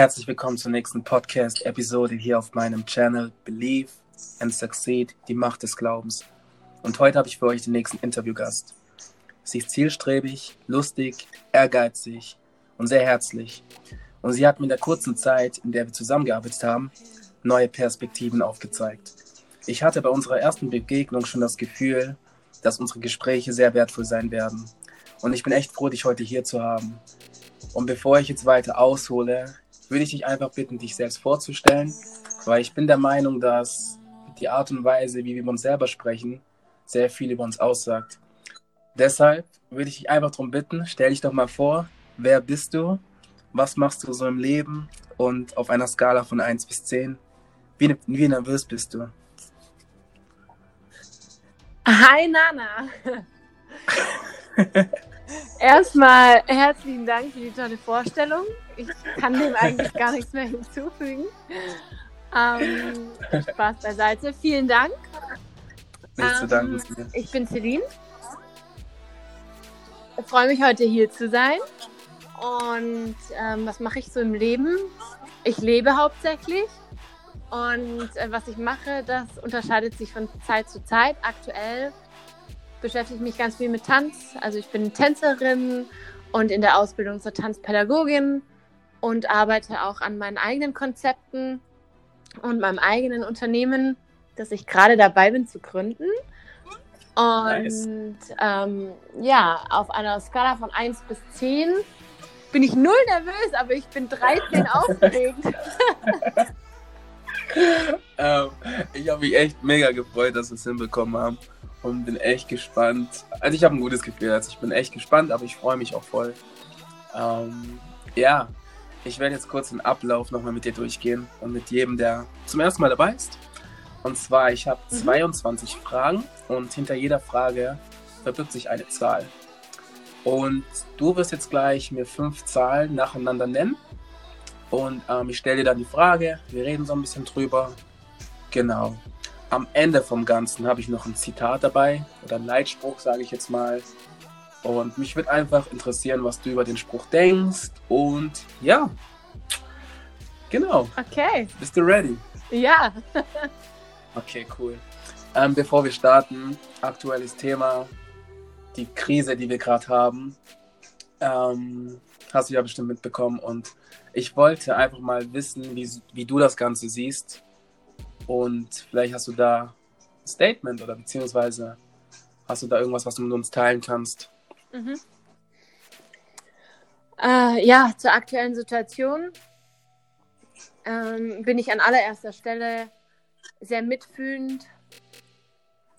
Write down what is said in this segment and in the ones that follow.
Herzlich willkommen zur nächsten Podcast-Episode hier auf meinem Channel Believe and Succeed, die Macht des Glaubens. Und heute habe ich für euch den nächsten Interviewgast. Sie ist zielstrebig, lustig, ehrgeizig und sehr herzlich. Und sie hat mir in der kurzen Zeit, in der wir zusammengearbeitet haben, neue Perspektiven aufgezeigt. Ich hatte bei unserer ersten Begegnung schon das Gefühl, dass unsere Gespräche sehr wertvoll sein werden. Und ich bin echt froh, dich heute hier zu haben. Und bevor ich jetzt weiter aushole, würde ich dich einfach bitten, dich selbst vorzustellen, weil ich bin der Meinung, dass die Art und Weise, wie wir über uns selber sprechen, sehr viel über uns aussagt. Deshalb würde ich dich einfach darum bitten, stell dich doch mal vor, wer bist du, was machst du so im Leben und auf einer Skala von 1 bis 10, wie, wie nervös bist du? Hi Nana. Erstmal herzlichen Dank für die tolle Vorstellung. Ich kann dem eigentlich gar nichts mehr hinzufügen. Ähm, Spaß beiseite. Vielen Dank. Nicht zu danken. Ähm, ich bin Celine. Ich freue mich heute hier zu sein. Und ähm, was mache ich so im Leben? Ich lebe hauptsächlich. Und äh, was ich mache, das unterscheidet sich von Zeit zu Zeit. Aktuell beschäftige ich mich ganz viel mit Tanz. Also ich bin Tänzerin und in der Ausbildung zur Tanzpädagogin und arbeite auch an meinen eigenen Konzepten und meinem eigenen Unternehmen, das ich gerade dabei bin zu gründen. Und nice. ähm, ja, auf einer Skala von 1 bis 10 bin ich null nervös, aber ich bin 13 aufgeregt. ähm, ich habe mich echt mega gefreut, dass wir es hinbekommen haben und bin echt gespannt. Also ich habe ein gutes Gefühl, also ich bin echt gespannt, aber ich freue mich auch voll. Ähm, ja, ich werde jetzt kurz den Ablauf nochmal mit dir durchgehen und mit jedem, der zum ersten Mal dabei ist. Und zwar, ich habe mhm. 22 Fragen und hinter jeder Frage verbirgt sich eine Zahl. Und du wirst jetzt gleich mir fünf Zahlen nacheinander nennen. Und ähm, ich stelle dir dann die Frage, wir reden so ein bisschen drüber. Genau. Am Ende vom Ganzen habe ich noch ein Zitat dabei oder ein Leitspruch, sage ich jetzt mal. Und mich würde einfach interessieren, was du über den Spruch denkst. Und ja, genau. Okay. Bist du ready? Ja. okay, cool. Ähm, bevor wir starten, aktuelles Thema, die Krise, die wir gerade haben. Ähm, hast du ja bestimmt mitbekommen. Und ich wollte einfach mal wissen, wie, wie du das Ganze siehst. Und vielleicht hast du da ein Statement oder beziehungsweise hast du da irgendwas, was du mit uns teilen kannst. Mhm. Äh, ja, zur aktuellen Situation ähm, bin ich an allererster Stelle sehr mitfühlend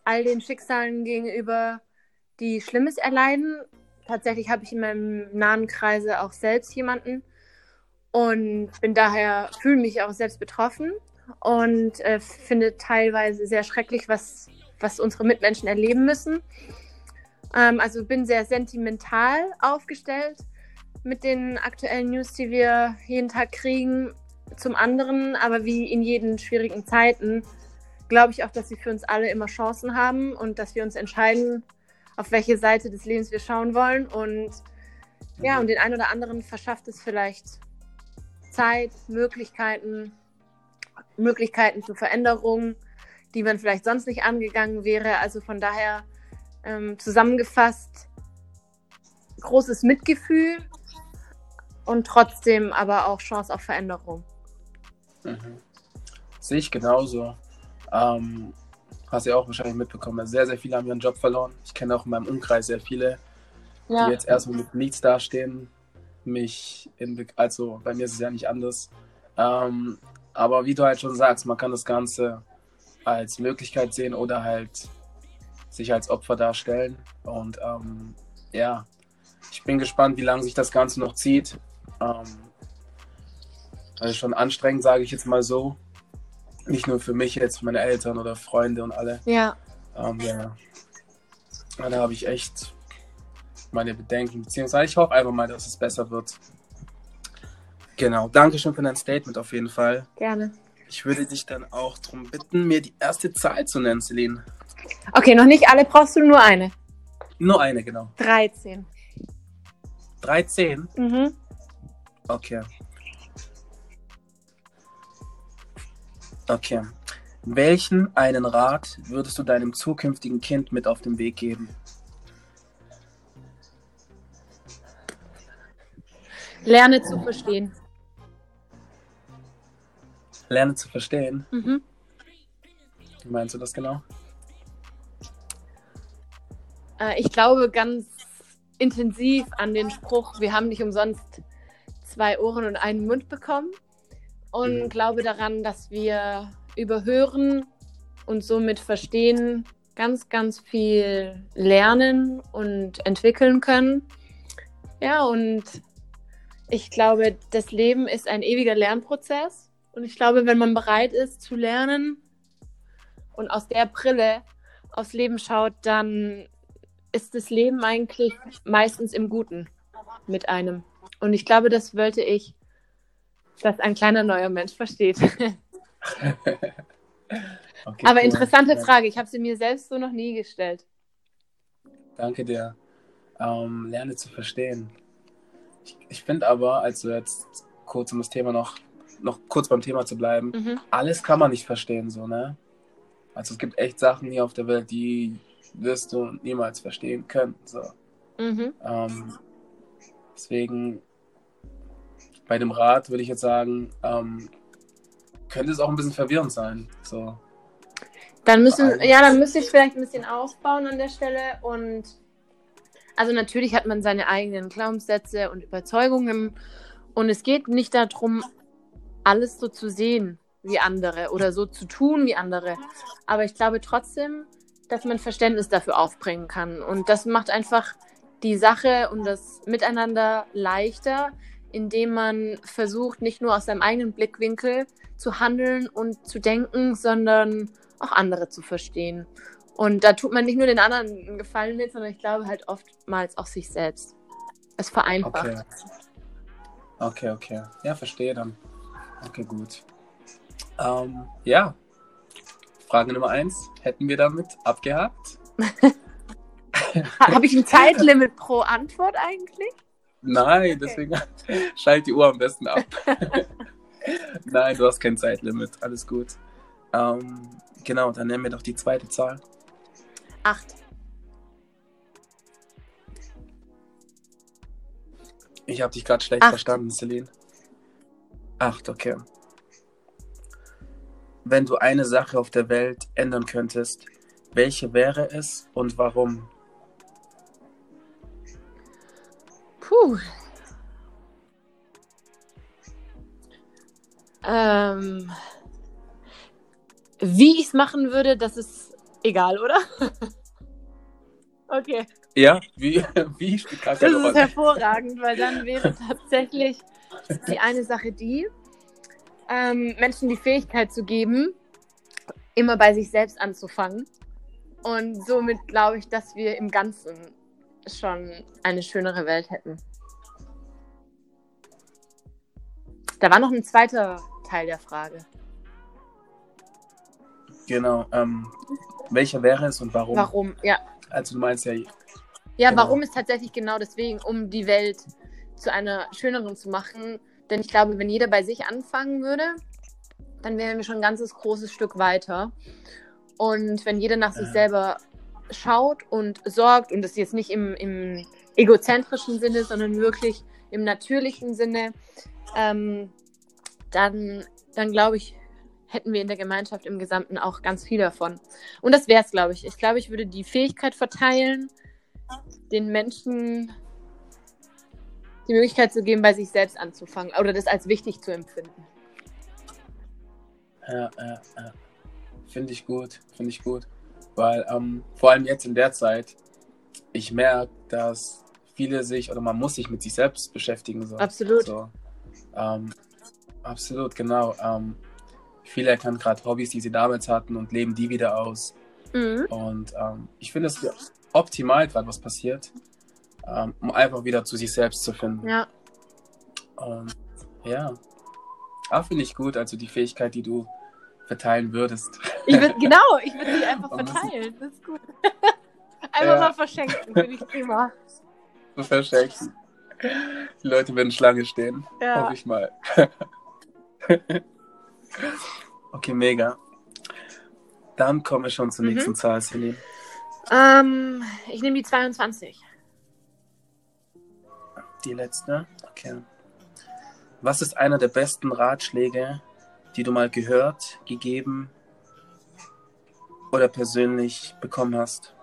all den Schicksalen gegenüber, die Schlimmes erleiden. Tatsächlich habe ich in meinem nahen Kreise auch selbst jemanden und bin daher, fühle mich auch selbst betroffen und äh, finde teilweise sehr schrecklich, was, was unsere Mitmenschen erleben müssen. Ähm, also bin sehr sentimental aufgestellt mit den aktuellen News, die wir jeden Tag kriegen. Zum anderen, aber wie in jeden schwierigen Zeiten, glaube ich auch, dass sie für uns alle immer Chancen haben und dass wir uns entscheiden, auf welche Seite des Lebens wir schauen wollen. Und ja, und den einen oder anderen verschafft es vielleicht Zeit, Möglichkeiten, Möglichkeiten zur Veränderung, die man vielleicht sonst nicht angegangen wäre. Also von daher ähm, zusammengefasst großes Mitgefühl und trotzdem aber auch Chance auf Veränderung. Mhm. Sehe ich genauso. Ähm, hast du ja auch wahrscheinlich mitbekommen. Sehr, sehr viele haben ihren Job verloren. Ich kenne auch in meinem Umkreis sehr viele, ja. die jetzt erstmal mit nichts dastehen. Mich in, also bei mir ist es ja nicht anders. Ähm, aber wie du halt schon sagst, man kann das Ganze als Möglichkeit sehen oder halt sich als Opfer darstellen. Und ähm, ja, ich bin gespannt, wie lange sich das Ganze noch zieht. Ähm, also schon anstrengend, sage ich jetzt mal so. Nicht nur für mich jetzt, für meine Eltern oder Freunde und alle. Ja. Ähm, ja. Da habe ich echt meine Bedenken, beziehungsweise ich hoffe einfach mal, dass es besser wird. Genau, danke schön für dein Statement auf jeden Fall. Gerne. Ich würde dich dann auch darum bitten, mir die erste Zahl zu nennen, Celine. Okay, noch nicht alle, brauchst du nur eine? Nur eine, genau. 13. 13? Mhm. Okay. Okay. Welchen einen Rat würdest du deinem zukünftigen Kind mit auf den Weg geben? Lerne zu verstehen. Lerne zu verstehen. Mhm. Wie meinst du das genau? Äh, ich glaube ganz intensiv an den Spruch, wir haben nicht umsonst zwei Ohren und einen Mund bekommen. Und Mhm. glaube daran, dass wir überhören und somit verstehen ganz, ganz viel lernen und entwickeln können. Ja, und ich glaube, das Leben ist ein ewiger Lernprozess. Und ich glaube, wenn man bereit ist zu lernen und aus der Brille aufs Leben schaut, dann ist das Leben eigentlich meistens im Guten mit einem. Und ich glaube, das wollte ich, dass ein kleiner neuer Mensch versteht. Okay, Aber cool. interessante Ja, Frage, ich habe sie mir selbst so noch nie gestellt. Danke dir. Ähm, lerne zu verstehen. Ich, ich finde aber, also jetzt kurz um das Thema noch, noch kurz beim Thema zu bleiben, Mhm. alles kann man nicht verstehen, so, ne? Also es gibt echt Sachen hier auf der Welt, die wirst du niemals verstehen können. So. Mhm. Ähm, deswegen bei dem Rat würde ich jetzt sagen, ähm, könnte es auch ein bisschen verwirrend sein. So. Dann müssen, allem- ja, dann müsste ich vielleicht ein bisschen aufbauen an der Stelle und also natürlich hat man seine eigenen Glaubenssätze und Überzeugungen und es geht nicht darum, alles so zu sehen wie andere oder so zu tun wie andere. Aber ich glaube trotzdem, dass man Verständnis dafür aufbringen kann und das macht einfach die Sache und das Miteinander leichter, indem man versucht, nicht nur aus seinem eigenen Blickwinkel zu handeln und zu denken, sondern auch andere zu verstehen. Und da tut man nicht nur den anderen einen Gefallen mit, sondern ich glaube halt oftmals auch sich selbst. Es vereinfacht. Okay. Okay, okay. Ja, verstehe dann. Okay, gut. Ähm, ja. Frage Nummer eins hätten wir damit abgehakt. Ha- Habe ich ein Zeitlimit pro Antwort eigentlich? Nein, deswegen schalt die Uhr am besten ab. Nein, du hast kein Zeitlimit. Alles gut. Ähm, genau, dann nennen wir doch die zweite Zahl. Acht. Ich habe dich gerade schlecht Acht. verstanden, Celine. Acht, okay. Wenn du eine Sache auf der Welt ändern könntest, welche wäre es und warum? Puh. Ähm, wie ich es machen würde, das ist egal, oder? okay. Ja, wie, wie spielt gar Das keine ist Rolle. hervorragend, weil dann wäre tatsächlich die eine Sache die, ähm, Menschen die Fähigkeit zu geben, immer bei sich selbst anzufangen. Und somit glaube ich, dass wir im Ganzen schon eine schönere Welt hätten. Da war noch ein zweiter Teil der Frage. Genau. Ähm, welche wäre es und warum? Warum? Ja. Also du meinst ja, Ja, Genau. warum ist tatsächlich genau deswegen, um die Welt zu einer schöneren zu machen. Denn ich glaube, wenn jeder bei sich anfangen würde, dann wären wir schon ein ganzes großes Stück weiter. Und wenn jeder nach sich Ja. selber schaut und sorgt, und das jetzt nicht im, im egozentrischen Sinne, sondern wirklich im natürlichen Sinne, ähm, dann, dann glaube ich, hätten wir in der Gemeinschaft im Gesamten auch ganz viel davon. Und das wäre es, glaube ich. Ich glaube, ich würde die Fähigkeit verteilen, den Menschen die Möglichkeit zu geben, bei sich selbst anzufangen oder das als wichtig zu empfinden. ja, ja, ja. finde ich gut, finde ich gut. Weil ähm, vor allem jetzt in der Zeit, ich merke, dass viele sich oder man muss sich mit sich selbst beschäftigen. So. Absolut. So. Ähm, absolut, genau. Ähm, viele erkennen gerade Hobbys, die sie damals hatten und leben die wieder aus. Mhm. Und ähm, ich finde es optimal gerade, was passiert, ähm, um einfach wieder zu sich selbst zu finden. Ja, Und ja, auch finde ich gut, also die Fähigkeit, die du verteilen würdest. ich würd, genau, ich würde sie einfach verteilen. Das ist gut. Einfach Ja. mal verschenken, finde ich prima. verschenken. Die Leute werden Schlange stehen, Ja. hoffe ich mal. Okay, mega. Dann kommen wir schon zur Mhm. nächsten Zahl, Celine. Ähm, ich nehme die 22. Die letzte. Okay. Was ist einer der besten Ratschläge, die du mal gehört, gegeben oder persönlich bekommen hast?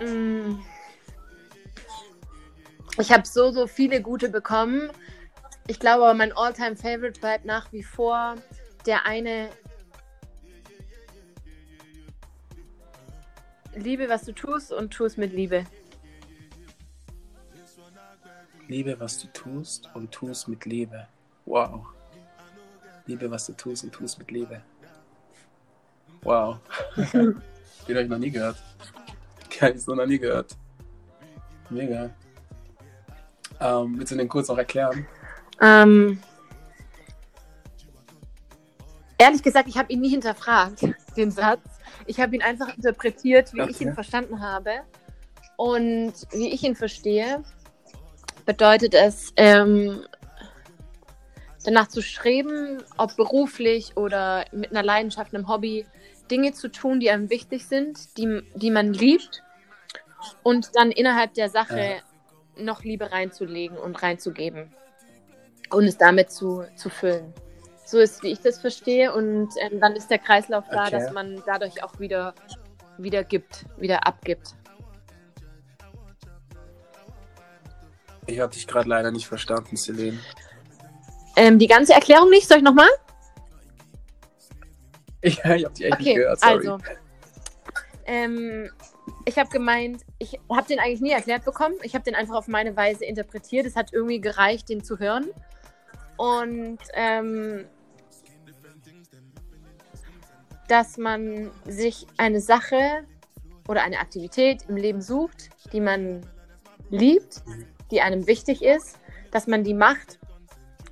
Mm. Ich habe so, so viele gute bekommen. Ich glaube mein Alltime favorite bleibt nach wie vor der eine. Liebe, was du tust und tu es mit Liebe. Liebe, was du tust und tu es mit Liebe. Wow. Liebe, was du tust und tu es mit Liebe. Wow. Den habe ich noch nie gehört. Den habe ich so noch nie gehört. Mega. Ähm, willst du den kurz noch erklären? Ähm, ehrlich gesagt, ich habe ihn nie hinterfragt, den Satz. Ich habe ihn einfach interpretiert, wie ich Okay. ihn verstanden habe. Und wie ich ihn verstehe, bedeutet es, ähm, danach zu streben, ob beruflich oder mit einer Leidenschaft, einem Hobby, Dinge zu tun, die einem wichtig sind, die, die man liebt und dann innerhalb der Sache noch Liebe reinzulegen und reinzugeben und es damit zu, zu füllen. So ist, wie ich das verstehe und ähm, dann ist der Kreislauf da, Okay. dass man dadurch auch wieder, wieder gibt, wieder abgibt. Ich habe dich gerade leider nicht verstanden, Celine. Ähm, die ganze Erklärung nicht, soll ich nochmal? Ich, ich habe dich echt nicht Okay, gehört, sorry. also. Ähm, ich habe gemeint, ich habe den eigentlich nie erklärt bekommen. Ich habe den einfach auf meine Weise interpretiert. Es hat irgendwie gereicht, den zu hören. Und ähm, dass man sich eine Sache oder eine Aktivität im Leben sucht, die man liebt, die einem wichtig ist, dass man die macht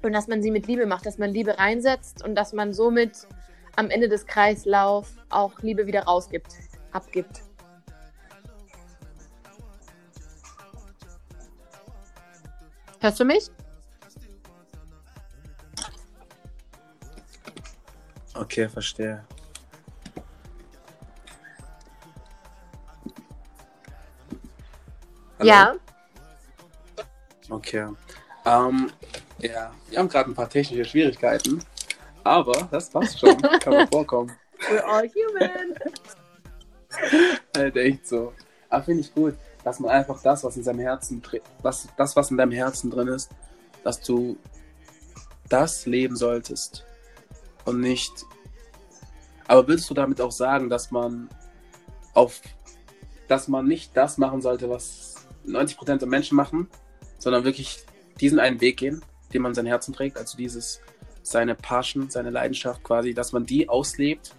und dass man sie mit Liebe macht, dass man Liebe reinsetzt und dass man somit am Ende des Kreislaufs auch Liebe wieder rausgibt, abgibt. Hörst du mich? Okay, verstehe. Hallo? Ja. Okay. Ähm, ja, wir haben gerade ein paar technische Schwierigkeiten, aber das passt schon. Kann mal vorkommen. We're all human. Halt echt so. Aber finde ich gut, dass man einfach das, was in seinem Herzen, was, das, was in deinem Herzen drin ist, dass du das leben solltest und nicht. Aber würdest du damit auch sagen, dass man auf, dass man nicht das machen sollte, was 90% der Menschen machen, sondern wirklich diesen einen Weg gehen, den man in sein Herzen trägt, also dieses seine Passion, seine Leidenschaft quasi, dass man die auslebt.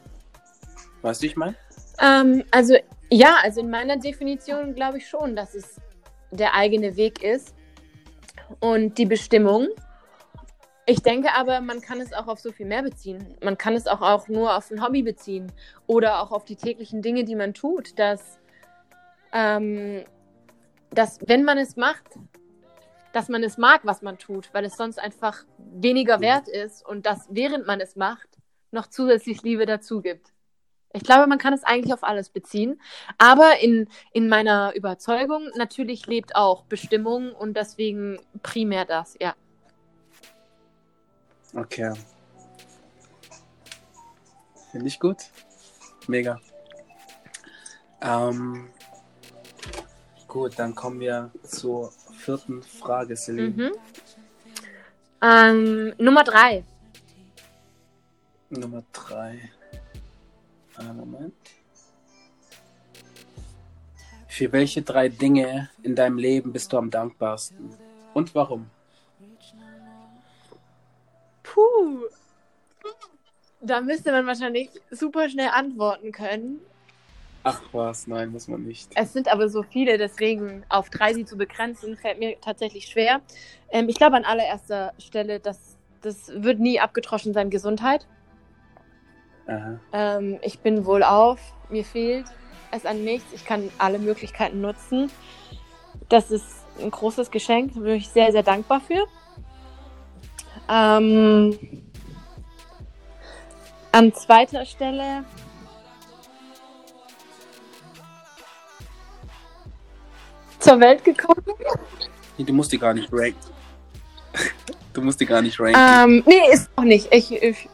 Weißt du, ich meine? Ähm, also ja, also in meiner Definition glaube ich schon, dass es der eigene Weg ist und die Bestimmung. Ich denke aber, man kann es auch auf so viel mehr beziehen. Man kann es auch, auch nur auf ein Hobby beziehen oder auch auf die täglichen Dinge, die man tut. Dass, ähm, dass wenn man es macht, dass man es mag, was man tut, weil es sonst einfach weniger wert ist und dass während man es macht, noch zusätzlich Liebe dazu gibt. Ich glaube, man kann es eigentlich auf alles beziehen. Aber in, in meiner Überzeugung natürlich lebt auch Bestimmung und deswegen primär das, ja. Okay. Finde ich gut. Mega. Ähm, gut, dann kommen wir zur vierten Frage, Celine. Mhm. Ähm, Nummer drei. Nummer drei. Einen Moment. Für welche drei Dinge in deinem Leben bist du am dankbarsten? Und warum? Puh. Da müsste man wahrscheinlich super schnell antworten können. Ach was, nein, muss man nicht. Es sind aber so viele, deswegen auf drei sie zu begrenzen, fällt mir tatsächlich schwer. Ähm, ich glaube an allererster Stelle, dass das wird nie abgetroschen sein, Gesundheit. Ähm, ich bin wohlauf, mir fehlt es an nichts. Ich kann alle Möglichkeiten nutzen. Das ist ein großes Geschenk, da bin ich sehr, sehr dankbar für. Ähm, an zweiter Stelle zur Welt gekommen. Du musst die gar nicht ranken. Du musst die gar nicht ranken. Ähm, nee, ist auch nicht. Ich, ich,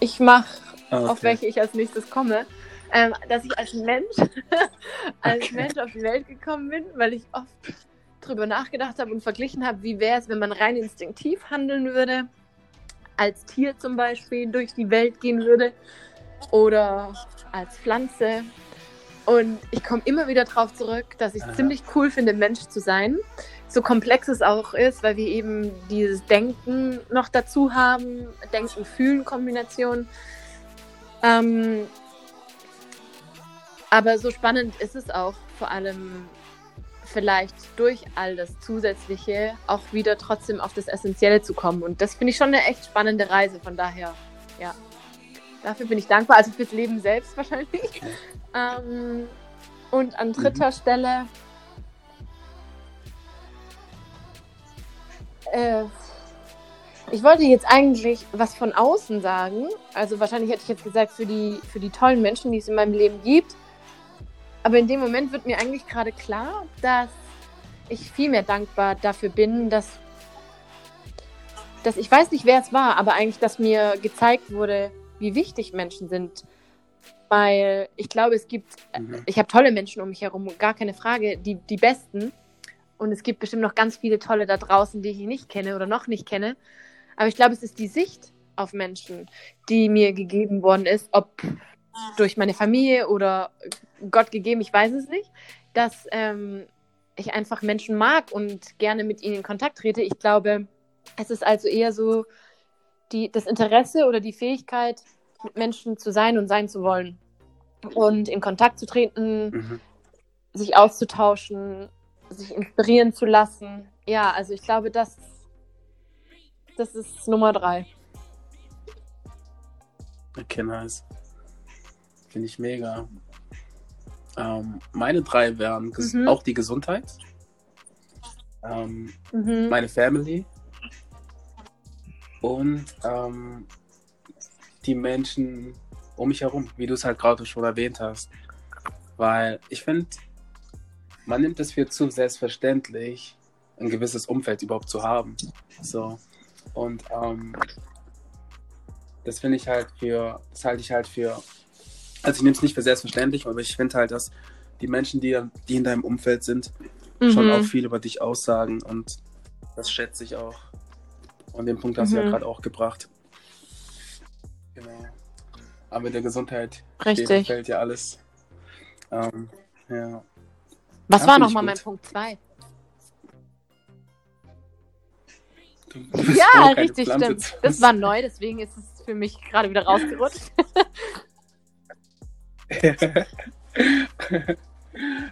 ich mache, Ah, okay. auf welche ich als nächstes komme. Ähm, dass ich als Mensch, als Okay. Mensch auf die Welt gekommen bin, weil ich oft drüber nachgedacht habe und verglichen habe, wie wäre es, wenn man rein instinktiv handeln würde, als Tier zum Beispiel durch die Welt gehen würde oder als Pflanze. Und ich komme immer wieder darauf zurück, dass ich es ziemlich cool finde, Mensch zu sein. So komplex es auch ist, weil wir eben dieses Denken noch dazu haben, Denken-Fühlen-Kombination. Ähm, aber so spannend ist es auch, vor allem vielleicht durch all das Zusätzliche auch wieder trotzdem auf das Essentielle zu kommen. Und das finde ich schon eine echt spannende Reise. Von daher, ja, dafür bin ich dankbar. Also fürs Leben selbst wahrscheinlich. Ähm, und an dritter Stelle. Äh, ich wollte jetzt eigentlich was von außen sagen. Also wahrscheinlich hätte ich jetzt gesagt, für die, für die tollen Menschen, die es in meinem Leben gibt. Aber in dem Moment wird mir eigentlich gerade klar, dass ich viel mehr dankbar dafür bin, dass, dass ich weiß nicht, wer es war, aber eigentlich, dass mir gezeigt wurde, wie wichtig Menschen sind. Weil ich glaube, es gibt, Mhm. ich habe tolle Menschen um mich herum, gar keine Frage, die, die besten. Und es gibt bestimmt noch ganz viele tolle da draußen, die ich nicht kenne oder noch nicht kenne. Aber ich glaube, es ist die Sicht auf Menschen, die mir gegeben worden ist, ob durch meine Familie oder Gott gegeben, ich weiß es nicht, dass ähm, ich einfach Menschen mag und gerne mit ihnen in Kontakt trete. Ich glaube, es ist also eher so die, das Interesse oder die Fähigkeit, mit Menschen zu sein und sein zu wollen. Und in Kontakt zu treten, Mhm. sich auszutauschen, sich inspirieren zu lassen. Ja, also ich glaube, das, das ist Nummer drei. Okay, nice. Finde ich mega. Ähm, meine drei wären Mhm. auch die Gesundheit, ähm, Mhm. meine Family und ähm, die Menschen um mich herum, wie du es halt gerade schon erwähnt hast. Weil ich finde, man nimmt es für zu selbstverständlich, ein gewisses Umfeld überhaupt zu haben. So. Und ähm, das finde ich halt für, das halte ich halt für, also ich nehme es nicht für selbstverständlich, aber ich finde halt, dass die Menschen, die, die in deinem Umfeld sind, schon Mhm. auch viel über dich aussagen und das schätze ich auch. Und den Punkt hast du ja Mhm. gerade auch gebracht. Genau. Aber mit der Gesundheit Richtig. fällt ja alles. Ähm, ja. Was Ja, war nochmal mein Punkt zwei? Du, du bist Ja, froh, keine richtig, Pflanze stimmt. Das war neu, deswegen ist es für mich gerade wieder rausgerutscht.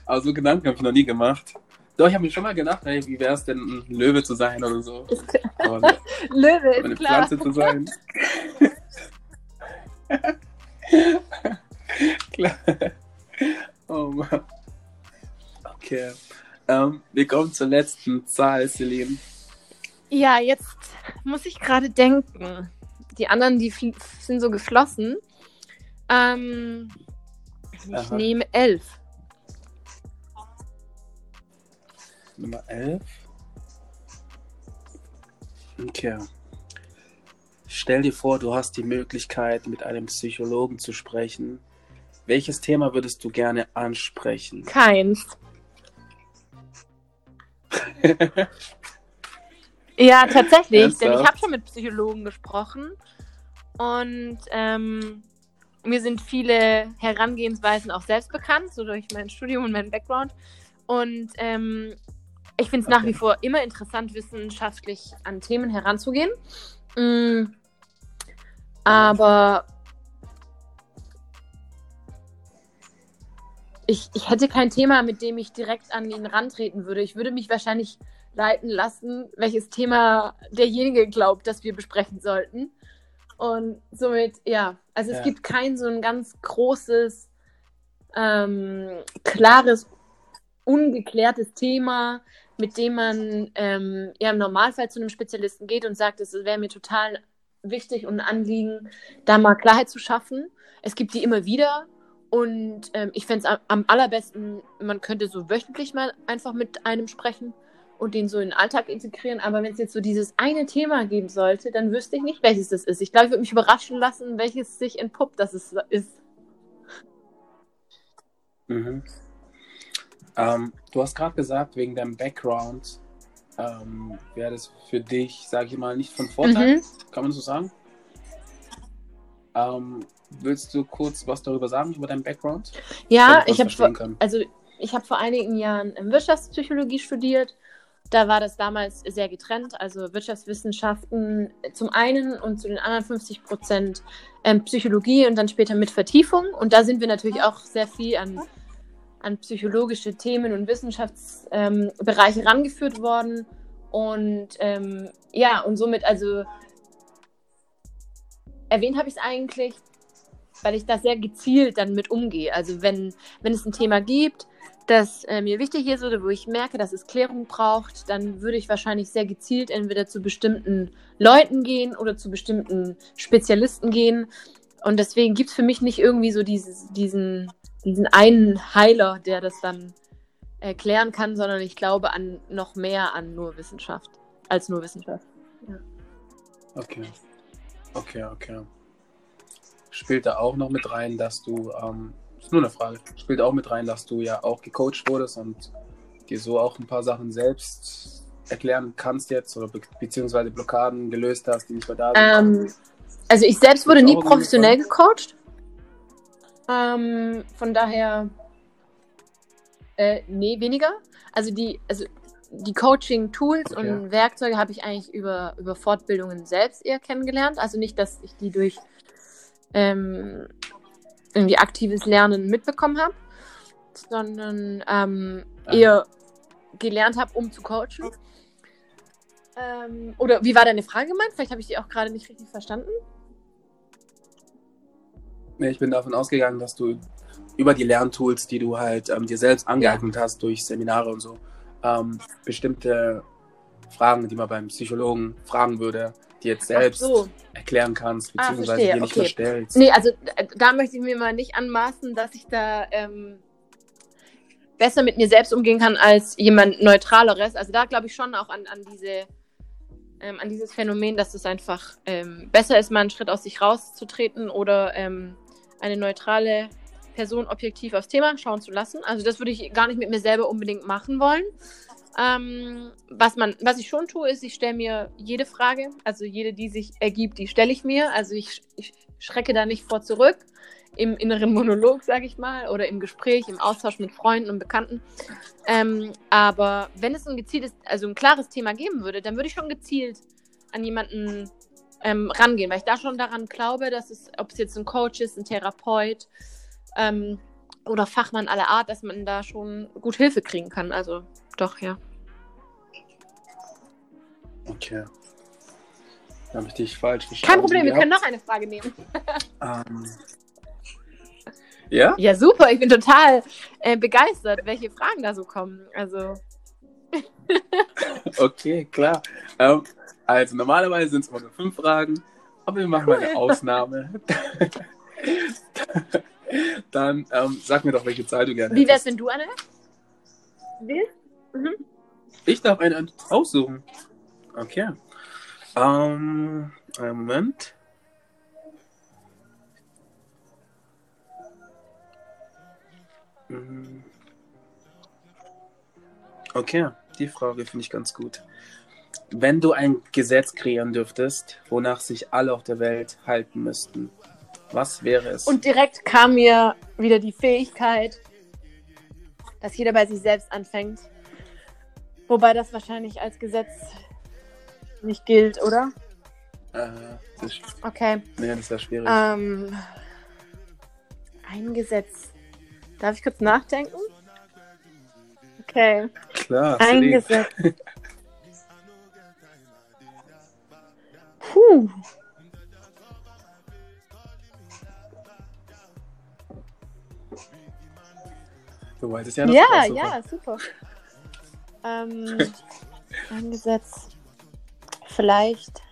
Aber so Gedanken habe ich noch nie gemacht. Doch, ich habe mir schon mal gedacht, hey, wie wäre es denn, ein Löwe zu sein oder so. Aber Löwe eine ist klar. Pflanze zu sein. klar. Oh Mann. Okay. Ähm, wir kommen zur letzten Zahl, Celine. Ja, jetzt muss ich gerade denken. Die anderen, die sind so geflossen. Ähm, ich Aha. nehme elf. Nummer 11. Okay. Stell dir vor, du hast die Möglichkeit, mit einem Psychologen zu sprechen. Welches Thema würdest du gerne ansprechen? Keins. Ja, tatsächlich, denn ich Ernsthaft? habe schon mit Psychologen gesprochen und ähm, mir sind viele Herangehensweisen auch selbst bekannt, so durch mein Studium und meinen Background. Und ähm, ich finde es nach Okay. wie vor immer interessant, wissenschaftlich an Themen heranzugehen. Mm, aber ich, ich hätte kein Thema, mit dem ich direkt an ihn rantreten würde. Ich würde mich wahrscheinlich leiten lassen, welches Thema derjenige glaubt, dass wir besprechen sollten. Und somit, ja, also es Ja. gibt kein so ein ganz großes, ähm, klares, ungeklärtes Thema, mit dem man ähm, ja im Normalfall zu einem Spezialisten geht und sagt, es wäre mir total wichtig und ein Anliegen, da mal Klarheit zu schaffen. Es gibt die immer wieder und ähm, ich fände es am, allerbesten, man könnte so wöchentlich mal einfach mit einem sprechen und den so in den Alltag integrieren. Aber wenn es jetzt so dieses eine Thema geben sollte, dann wüsste ich nicht, welches das ist. Ich glaube, ich würde mich überraschen lassen, welches sich entpuppt, dass es ist. Mhm. Ähm, du hast gerade gesagt, wegen deinem Background ähm, wäre das für dich, sage ich mal, nicht von Vorteil, mhm. kann man so sagen? Ähm, willst du kurz was darüber sagen, über deinen Background? Ja, ich habe also ich habe vor einigen Jahren Wirtschaftspsychologie studiert. Da war das damals sehr getrennt, also Wirtschaftswissenschaften zum einen und zu den anderen 50 Prozent ähm, Psychologie und dann später mit Vertiefung. Und da sind wir natürlich auch sehr viel an an psychologische Themen und Wissenschaftsbereiche ähm, rangeführt worden. Und ähm, ja, und somit, also erwähnt habe ich es eigentlich, weil ich da sehr gezielt dann mit umgehe. Also wenn, wenn es ein Thema gibt, das äh, mir wichtig ist oder wo ich merke, dass es Klärung braucht, dann würde ich wahrscheinlich sehr gezielt entweder zu bestimmten Leuten gehen oder zu bestimmten Spezialisten gehen. Und deswegen gibt es für mich nicht irgendwie so dieses, diesen, diesen einen Heiler, der das dann erklären kann, sondern ich glaube an noch mehr an nur Wissenschaft, als nur Wissenschaft. Ja. Okay. Okay, okay. Spielt da auch noch mit rein, dass du, ähm, ist nur eine Frage, spielt auch mit rein, dass du ja auch gecoacht wurdest und dir so auch ein paar Sachen selbst erklären kannst jetzt oder be beziehungsweise Blockaden gelöst hast, die nicht mehr da sind? Ähm, also ich selbst wurde nie professionell gecoacht. Ähm, von daher, äh, nee, weniger. Also die, also die Coaching-Tools okay. und Werkzeuge habe ich eigentlich über, über Fortbildungen selbst eher kennengelernt. Also nicht, dass ich die durch ähm, irgendwie aktives Lernen mitbekommen habe, sondern ähm, eher gelernt habe, um zu coachen. Ähm, oder wie war deine Frage gemeint? Vielleicht habe ich die auch gerade nicht richtig verstanden. Nee, ich bin davon ausgegangen, dass du über die Lerntools, die du halt ähm, dir selbst angeeignet ja. hast durch Seminare und so, ähm, bestimmte Fragen, die man beim Psychologen fragen würde, die jetzt selbst so. erklären kannst, ah, beziehungsweise ah, dir nicht okay. verstellst. Nee, also äh, da möchte ich mir mal nicht anmaßen, dass ich da ähm, besser mit mir selbst umgehen kann als jemand Neutraleres. Also da glaube ich schon auch an, an diese ähm, an dieses Phänomen, dass es einfach ähm, besser ist, mal einen Schritt aus sich rauszutreten oder ähm, eine neutrale Person objektiv aufs Thema schauen zu lassen. Also das würde ich gar nicht mit mir selber unbedingt machen wollen. Ähm, was, man, was ich schon tue, ist, ich stelle mir jede Frage, also jede, die sich ergibt, die stelle ich mir. Also ich, ich schrecke da nicht vor zurück im inneren Monolog, sage ich mal, oder im Gespräch, im Austausch mit Freunden und Bekannten. Ähm, aber wenn es ein gezieltes, also ein klares Thema geben würde, dann würde ich schon gezielt an jemanden ähm, rangehen, weil ich da schon daran glaube, dass es, ob es jetzt ein Coach ist, ein Therapeut ähm, oder Fachmann aller Art, dass man da schon gut Hilfe kriegen kann. Also doch, ja. Okay. Da habe ich dich falsch verstanden. Kein Problem, wir können noch eine Frage nehmen. ähm, ja? Ja, super. Ich bin total äh, begeistert, welche Fragen da so kommen. Also. okay, klar. Ähm, also normalerweise sind es immer nur fünf Fragen, aber wir machen cool. mal eine Ausnahme. Dann ähm, sag mir doch, welche Zeit du gerne Wie wär's, wenn du eine willst? Mhm. Ich darf eine aussuchen. Okay. Ähm, einen Moment. Okay, die Frage finde ich ganz gut. Wenn du ein Gesetz kreieren dürftest, wonach sich alle auf der Welt halten müssten, was wäre es? Und direkt kam mir wieder die Fähigkeit, dass jeder bei sich selbst anfängt. Wobei das wahrscheinlich als Gesetz nicht gilt, oder? Äh, das ist, okay. Nee, das wäre schwierig. Ähm, ein Gesetz. Darf ich kurz nachdenken? Okay. Klar. Ein Gesetz. Puh. Du wolltest ja noch Ja, ja, super. Ähm, ein Gesetz. Vielleicht.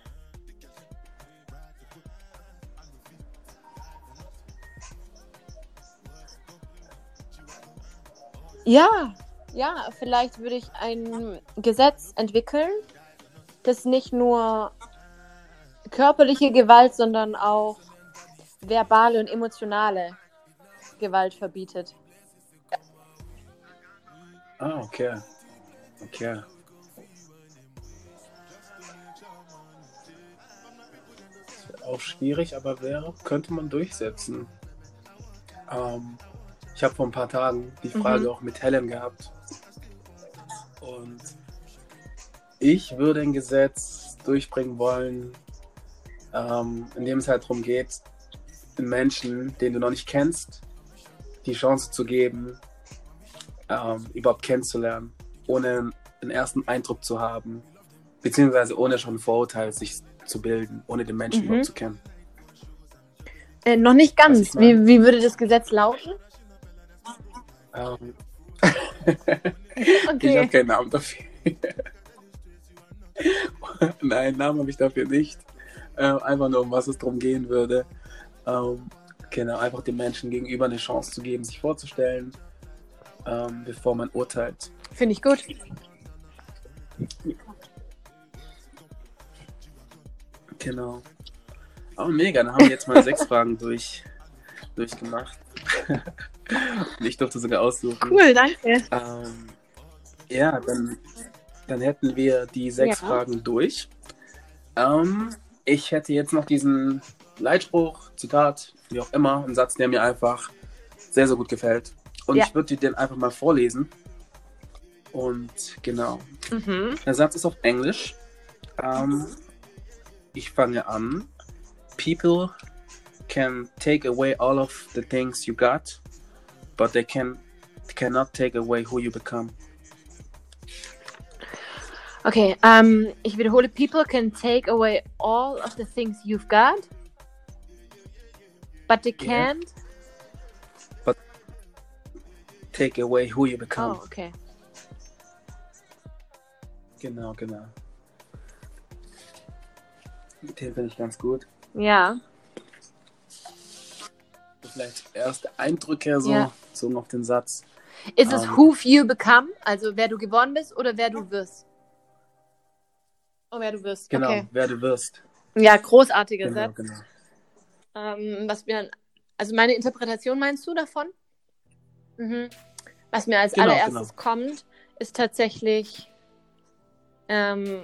Ja, ja, vielleicht würde ich ein Gesetz entwickeln, das nicht nur körperliche Gewalt, sondern auch verbale und emotionale Gewalt verbietet. Ah, okay. Okay. Das wäre auch schwierig, aber wäre, könnte man durchsetzen. Ähm, ich habe vor ein paar Tagen die Frage Mhm. auch mit Helen gehabt. Und ich würde ein Gesetz durchbringen wollen, ähm, in dem es halt darum geht, den Menschen, den du noch nicht kennst, die Chance zu geben, ähm, überhaupt kennenzulernen, ohne einen ersten Eindruck zu haben, beziehungsweise ohne schon ein Vorurteil sich zu bilden, ohne den Menschen Mhm. überhaupt zu kennen. Äh, noch nicht ganz. Wie, wie würde das Gesetz lauten? Ähm, Ich habe Okay. keinen Namen dafür. Nein, Namen habe ich dafür nicht. Ähm, einfach nur, um was es drum gehen würde. Ähm, genau, einfach den Menschen gegenüber eine Chance zu geben, sich vorzustellen, ähm, bevor man urteilt. Finde ich gut. Genau. Oh, mega, dann haben wir jetzt mal sechs Fragen durch, durchgemacht. Ich durfte sogar aussuchen. Cool, danke. Ähm, ja, dann, dann hätten wir die sechs Ja. Fragen durch. Ähm, ich hätte jetzt noch diesen Leitspruch, Zitat, wie auch immer, einen Satz, der mir einfach sehr, sehr gut gefällt. Und Ja. ich würde dir den einfach mal vorlesen. Und genau. Mhm. Der Satz ist auf Englisch. Ähm, ich fange an. People can take away all of the things you got, but they can cannot take away who you become. Okay, ähm, ich wiederhole. People can take away all of the things you've got, but they can't. But take away who you become. Oh, okay. Genau, genau. Den finde ich ganz gut. Ja. Vielleicht erste Eindrücke so, Ja. so auf den Satz. Ist es Ähm. who you become, also wer du geworden bist oder wer du wirst? Oh, wer du wirst. Genau, Okay. wer du wirst. Ja, großartiger Genau, Satz. genau. Ähm, was mir, also meine Interpretation meinst du davon? Mhm. Was mir als Genau, allererstes kommt, ist tatsächlich ähm,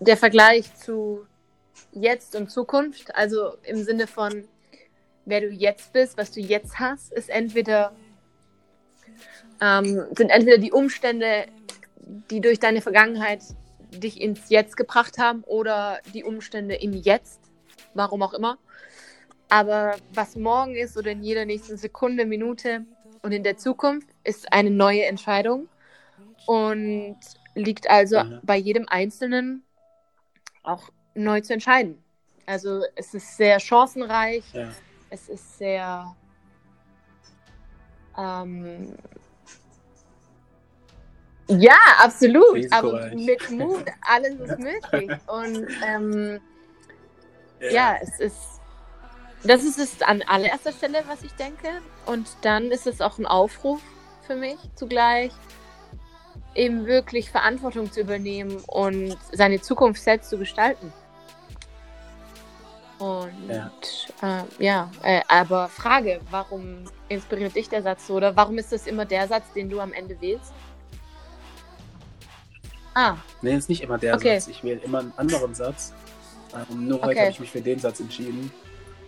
der Vergleich zu jetzt und Zukunft. Also im Sinne von, wer du jetzt bist, was du jetzt hast, ist entweder ähm, sind entweder die Umstände, die durch deine Vergangenheit dich ins Jetzt gebracht haben, oder die Umstände im Jetzt, warum auch immer. Aber was morgen ist oder in jeder nächsten Sekunde, Minute und in der Zukunft, ist eine neue Entscheidung und liegt also Ja. bei jedem Einzelnen auch neu zu entscheiden. Also es ist sehr chancenreich, Ja. Es ist sehr ähm, ja, absolut. Aber mit Mut, alles ist möglich. Und ähm, ja, es ist. Das ist es an allererster Stelle, was ich denke. Und dann ist es auch ein Aufruf für mich zugleich, eben wirklich Verantwortung zu übernehmen und seine Zukunft selbst zu gestalten. Und Ja. äh, ja äh, aber Frage, warum inspiriert dich der Satz so? Oder warum ist das immer der Satz, den du am Ende wählst? Ah, Nee, ist nicht immer der Okay. Satz. Ich wähle immer einen anderen Satz. Ähm, nur heute Okay. habe ich mich für den Satz entschieden.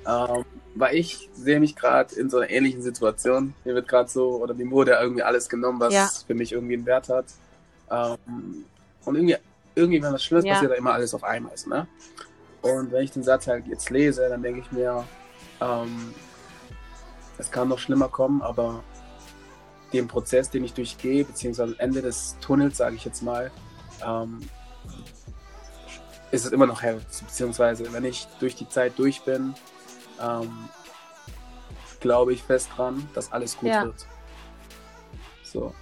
Ähm, weil ich sehe mich gerade in so einer ähnlichen Situation. Mir wird gerade so, oder mir wurde irgendwie alles genommen, was Ja. für mich irgendwie einen Wert hat. Ähm, und irgendwie, irgendwie, wenn was Schlimmes Ja. passiert, da immer alles auf einmal ist. Ne? Und wenn ich den Satz halt jetzt lese, dann denke ich mir, ähm, es kann noch schlimmer kommen, aber den Prozess, den ich durchgehe, beziehungsweise Ende des Tunnels, sage ich jetzt mal, ähm, ist es immer noch hell. Beziehungsweise, wenn ich durch die Zeit durch bin, ähm, glaube ich fest dran, dass alles gut Ja. wird. So.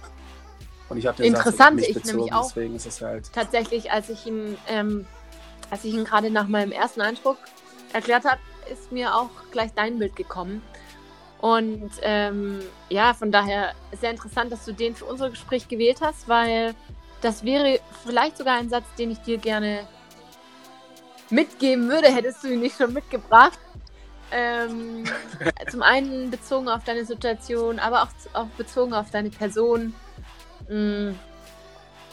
Und ich habe den Interessant, Satz nicht ich bezogen, nämlich auch. deswegen ist es halt. Tatsächlich, als ich ihm, ähm, als ich ihn gerade nach meinem ersten Eindruck erklärt habe, ist mir auch gleich dein Bild gekommen. Und ähm, ja, von daher sehr interessant, dass du den für unser Gespräch gewählt hast, weil das wäre vielleicht sogar ein Satz, den ich dir gerne mitgeben würde, hättest du ihn nicht schon mitgebracht. Ähm, zum einen bezogen auf deine Situation, aber auch, auch bezogen auf deine Person. Mm,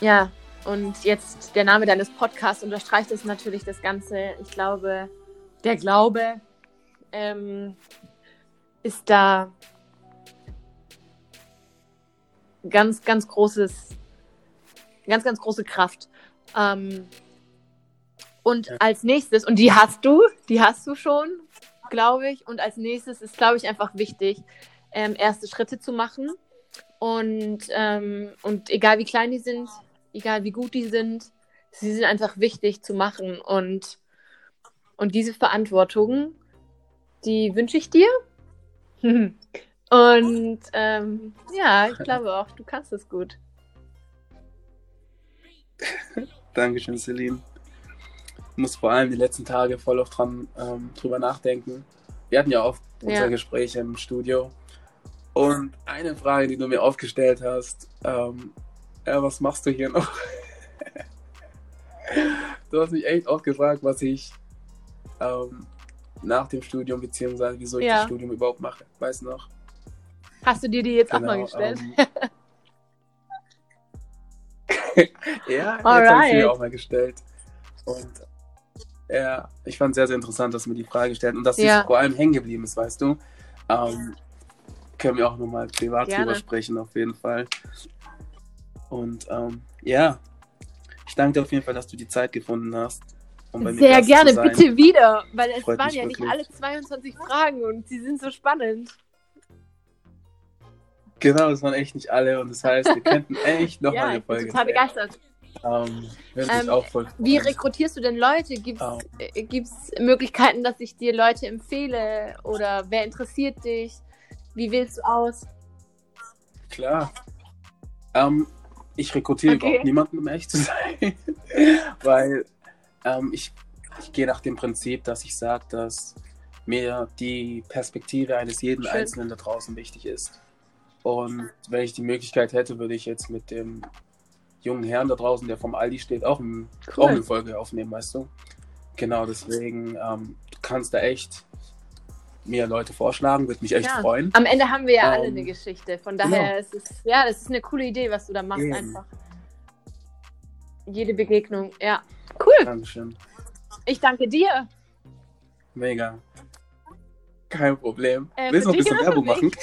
ja, und jetzt der Name deines Podcasts unterstreicht es natürlich das Ganze. Ich glaube, der Glaube ähm, ist da ganz, ganz großes, ganz, ganz große Kraft. Ähm, und als nächstes, und die hast du, die hast du schon, glaube ich. Und als nächstes ist, glaube ich, einfach wichtig, ähm, erste Schritte zu machen. Und, ähm, und egal wie klein die sind, egal wie gut die sind, sie sind einfach wichtig zu machen. Und, und diese Verantwortung, die wünsche ich dir. Und ähm, ja, ich glaube auch, du kannst es gut. Dankeschön, Celine. Ich muss vor allem die letzten Tage voll oft dran ähm, drüber nachdenken. Wir hatten ja oft Ja. unser Gespräch im Studio. Und eine Frage, die du mir aufgestellt hast, ähm, ja, was machst du hier noch? du hast mich echt oft gefragt, was ich ähm, nach dem Studium, beziehungsweise wieso ich Ja. das Studium überhaupt mache. Weißt du noch? Hast du dir die jetzt auch mal Genau, gestellt? ähm, ja, jetzt habe ich sie Alright. mir auch mal gestellt. Und ja, ich fand es sehr, sehr interessant, dass du mir die Frage gestellt und dass sie Ja. vor allem hängen geblieben ist, weißt du. Ähm, können wir auch nochmal privat Gerne. drüber sprechen, auf jeden Fall. Und ähm, ja, ich danke dir auf jeden Fall, dass du die Zeit gefunden hast. Um bei mir Sehr Gast gerne, bitte wieder, weil es Freut waren ja nicht wirklich. alle 22 Fragen und sie sind so spannend. Genau, das waren echt nicht alle und das heißt, wir könnten echt nochmal ja, eine ich bin Folge total begeistert. Ähm, Ähm, Wie rekrutierst du denn Leute? Gibt Ähm. es Möglichkeiten, dass ich dir Leute empfehle? Oder wer interessiert dich? Wie wählst du aus? Klar. Ich rekrutiere Okay. überhaupt niemanden, um ehrlich zu sein. Weil ähm, ich, ich gehe nach dem Prinzip, dass ich sage, dass mir die Perspektive eines jeden Schön. Einzelnen da draußen wichtig ist. Und wenn ich die Möglichkeit hätte, würde ich jetzt mit dem jungen Herrn da draußen, der vom Aldi steht, auch, ein, Cool. auch eine Folge aufnehmen, weißt du? Genau, deswegen, ähm, du kannst da echt mir Leute vorschlagen, würde mich echt Ja. freuen. Am Ende haben wir ja alle Ähm, eine Geschichte. Von daher ist es, ja, das ist eine coole Idee, was du da machst Eben. einfach. Jede Begegnung, ja. Cool. Dankeschön. Ich danke dir. Mega. Kein Problem. Äh, Willst du noch ein bisschen Werbung machen?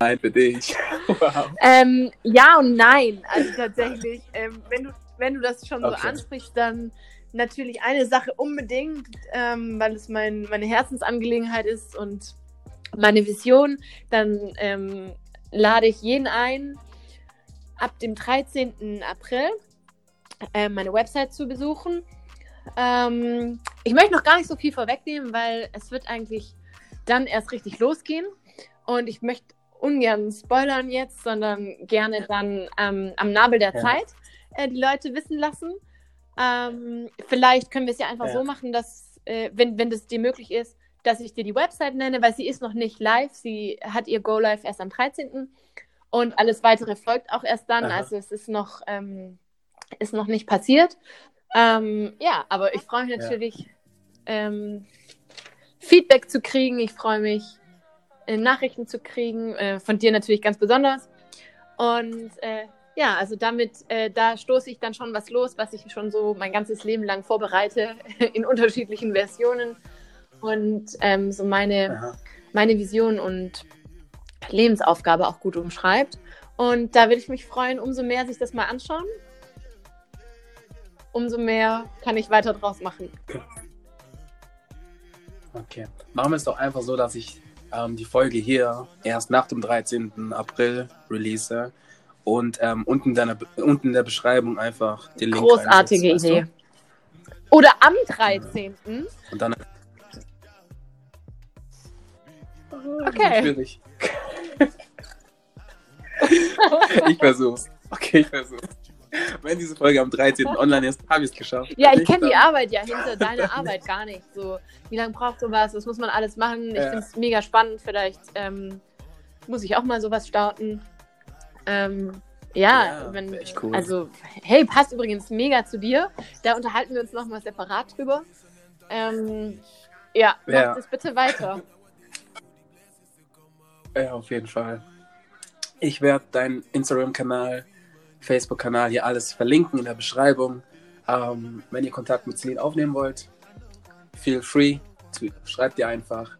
Nein, für dich. Wow. Ähm, ja und nein. Also tatsächlich, ähm, wenn, du, wenn du das schon so Okay. ansprichst, dann natürlich eine Sache unbedingt, ähm, weil es mein, meine Herzensangelegenheit ist und meine Vision, dann ähm, lade ich jeden ein, ab dem 13. April äh, meine Website zu besuchen. Ähm, ich möchte noch gar nicht so viel vorwegnehmen, weil es wird eigentlich dann erst richtig losgehen. Und ich möchte ungern spoilern jetzt, sondern gerne dann ähm, am Nabel der Ja. Zeit äh, die Leute wissen lassen. Ähm, vielleicht können wir es ja einfach Ja. so machen, dass, äh, wenn, wenn das dir möglich ist, dass ich dir die Website nenne, weil sie ist noch nicht live. Sie hat ihr Go Live erst am 13. Und alles weitere folgt auch erst dann. Aha. Also es ist noch, ähm, ist noch nicht passiert. Ähm, ja, aber ich freue mich Ja. natürlich, ähm, Feedback zu kriegen. Ich freue mich, äh, Nachrichten zu kriegen. Äh, von dir natürlich ganz besonders. Und äh, ja, also damit, äh, da stoße ich dann schon was los, was ich schon so mein ganzes Leben lang vorbereite, in unterschiedlichen Versionen. Und ähm, so meine, Aha. meine Vision und Lebensaufgabe auch gut umschreibt. Und da würde ich mich freuen, umso mehr sich das mal anschauen, umso mehr kann ich weiter draus machen. Okay. Machen wir es doch einfach so, dass ich ähm, die Folge hier erst nach dem 13. April release und ähm, unten, in deiner, unten in der Beschreibung einfach den Link Großartige reinsetze, Idee. weißt Oder am 13. du? Und dann. Okay. Schwierig. ich versuch's. Okay, ich versuch's. Wenn diese Folge am 13. online ist, habe ich es geschafft. Ja, ich kenne die Arbeit ja hinter deiner Arbeit gar nicht. So, wie lange braucht sowas? Was muss man alles machen? Ich Ja. finde es mega spannend. Vielleicht ähm, muss ich auch mal sowas starten. Ähm, ja, Ja, wenn, cool. also, hey, passt übrigens mega zu dir. Da unterhalten wir uns nochmal separat drüber. Ähm, ja, mach Ja. das bitte weiter. Ja, auf jeden Fall. Ich werde deinen Instagram-Kanal, Facebook-Kanal hier alles verlinken in der Beschreibung. Ähm, wenn ihr Kontakt mit Celine aufnehmen wollt, feel free, schreibt ihr einfach.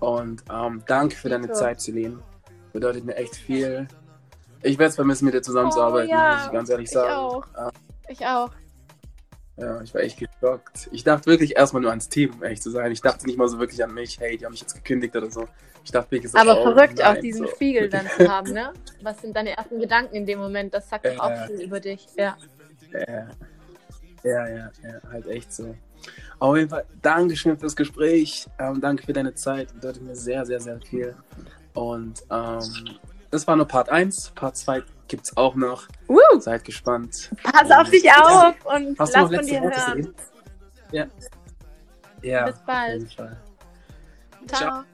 Und ähm, danke für deine. Zeit, Celine. Bedeutet mir echt viel. Ich werde es vermissen, mit dir zusammenzuarbeiten, Oh, ja, muss ich ganz ehrlich ich sagen. auch. Ähm, Ich auch. Ja, ich war echt geschockt. Ich dachte wirklich erstmal nur ans Team, um ehrlich zu sein. Ich dachte nicht mal so wirklich an mich, hey, die haben mich jetzt gekündigt oder so. Ich dachte wirklich so, Aber oh, verrückt, nein, auch diesen so. Spiegel dann zu haben, ne? Was sind deine ersten Gedanken in dem Moment? Das sagt doch Ja. auch viel über dich. Ja. Ja, ja, ja, ja, halt echt so. Auf jeden Fall, Dankeschön fürs Gespräch. Ähm, danke für deine Zeit. Bedeutet mir sehr, sehr, sehr viel. Und ähm, das war nur Part 1. Part 2 gibt es auch noch. Uh, Seid gespannt. pass auf dich auf und lass von dir hören. Ja. Ja. Bis bald. Ciao. Ciao.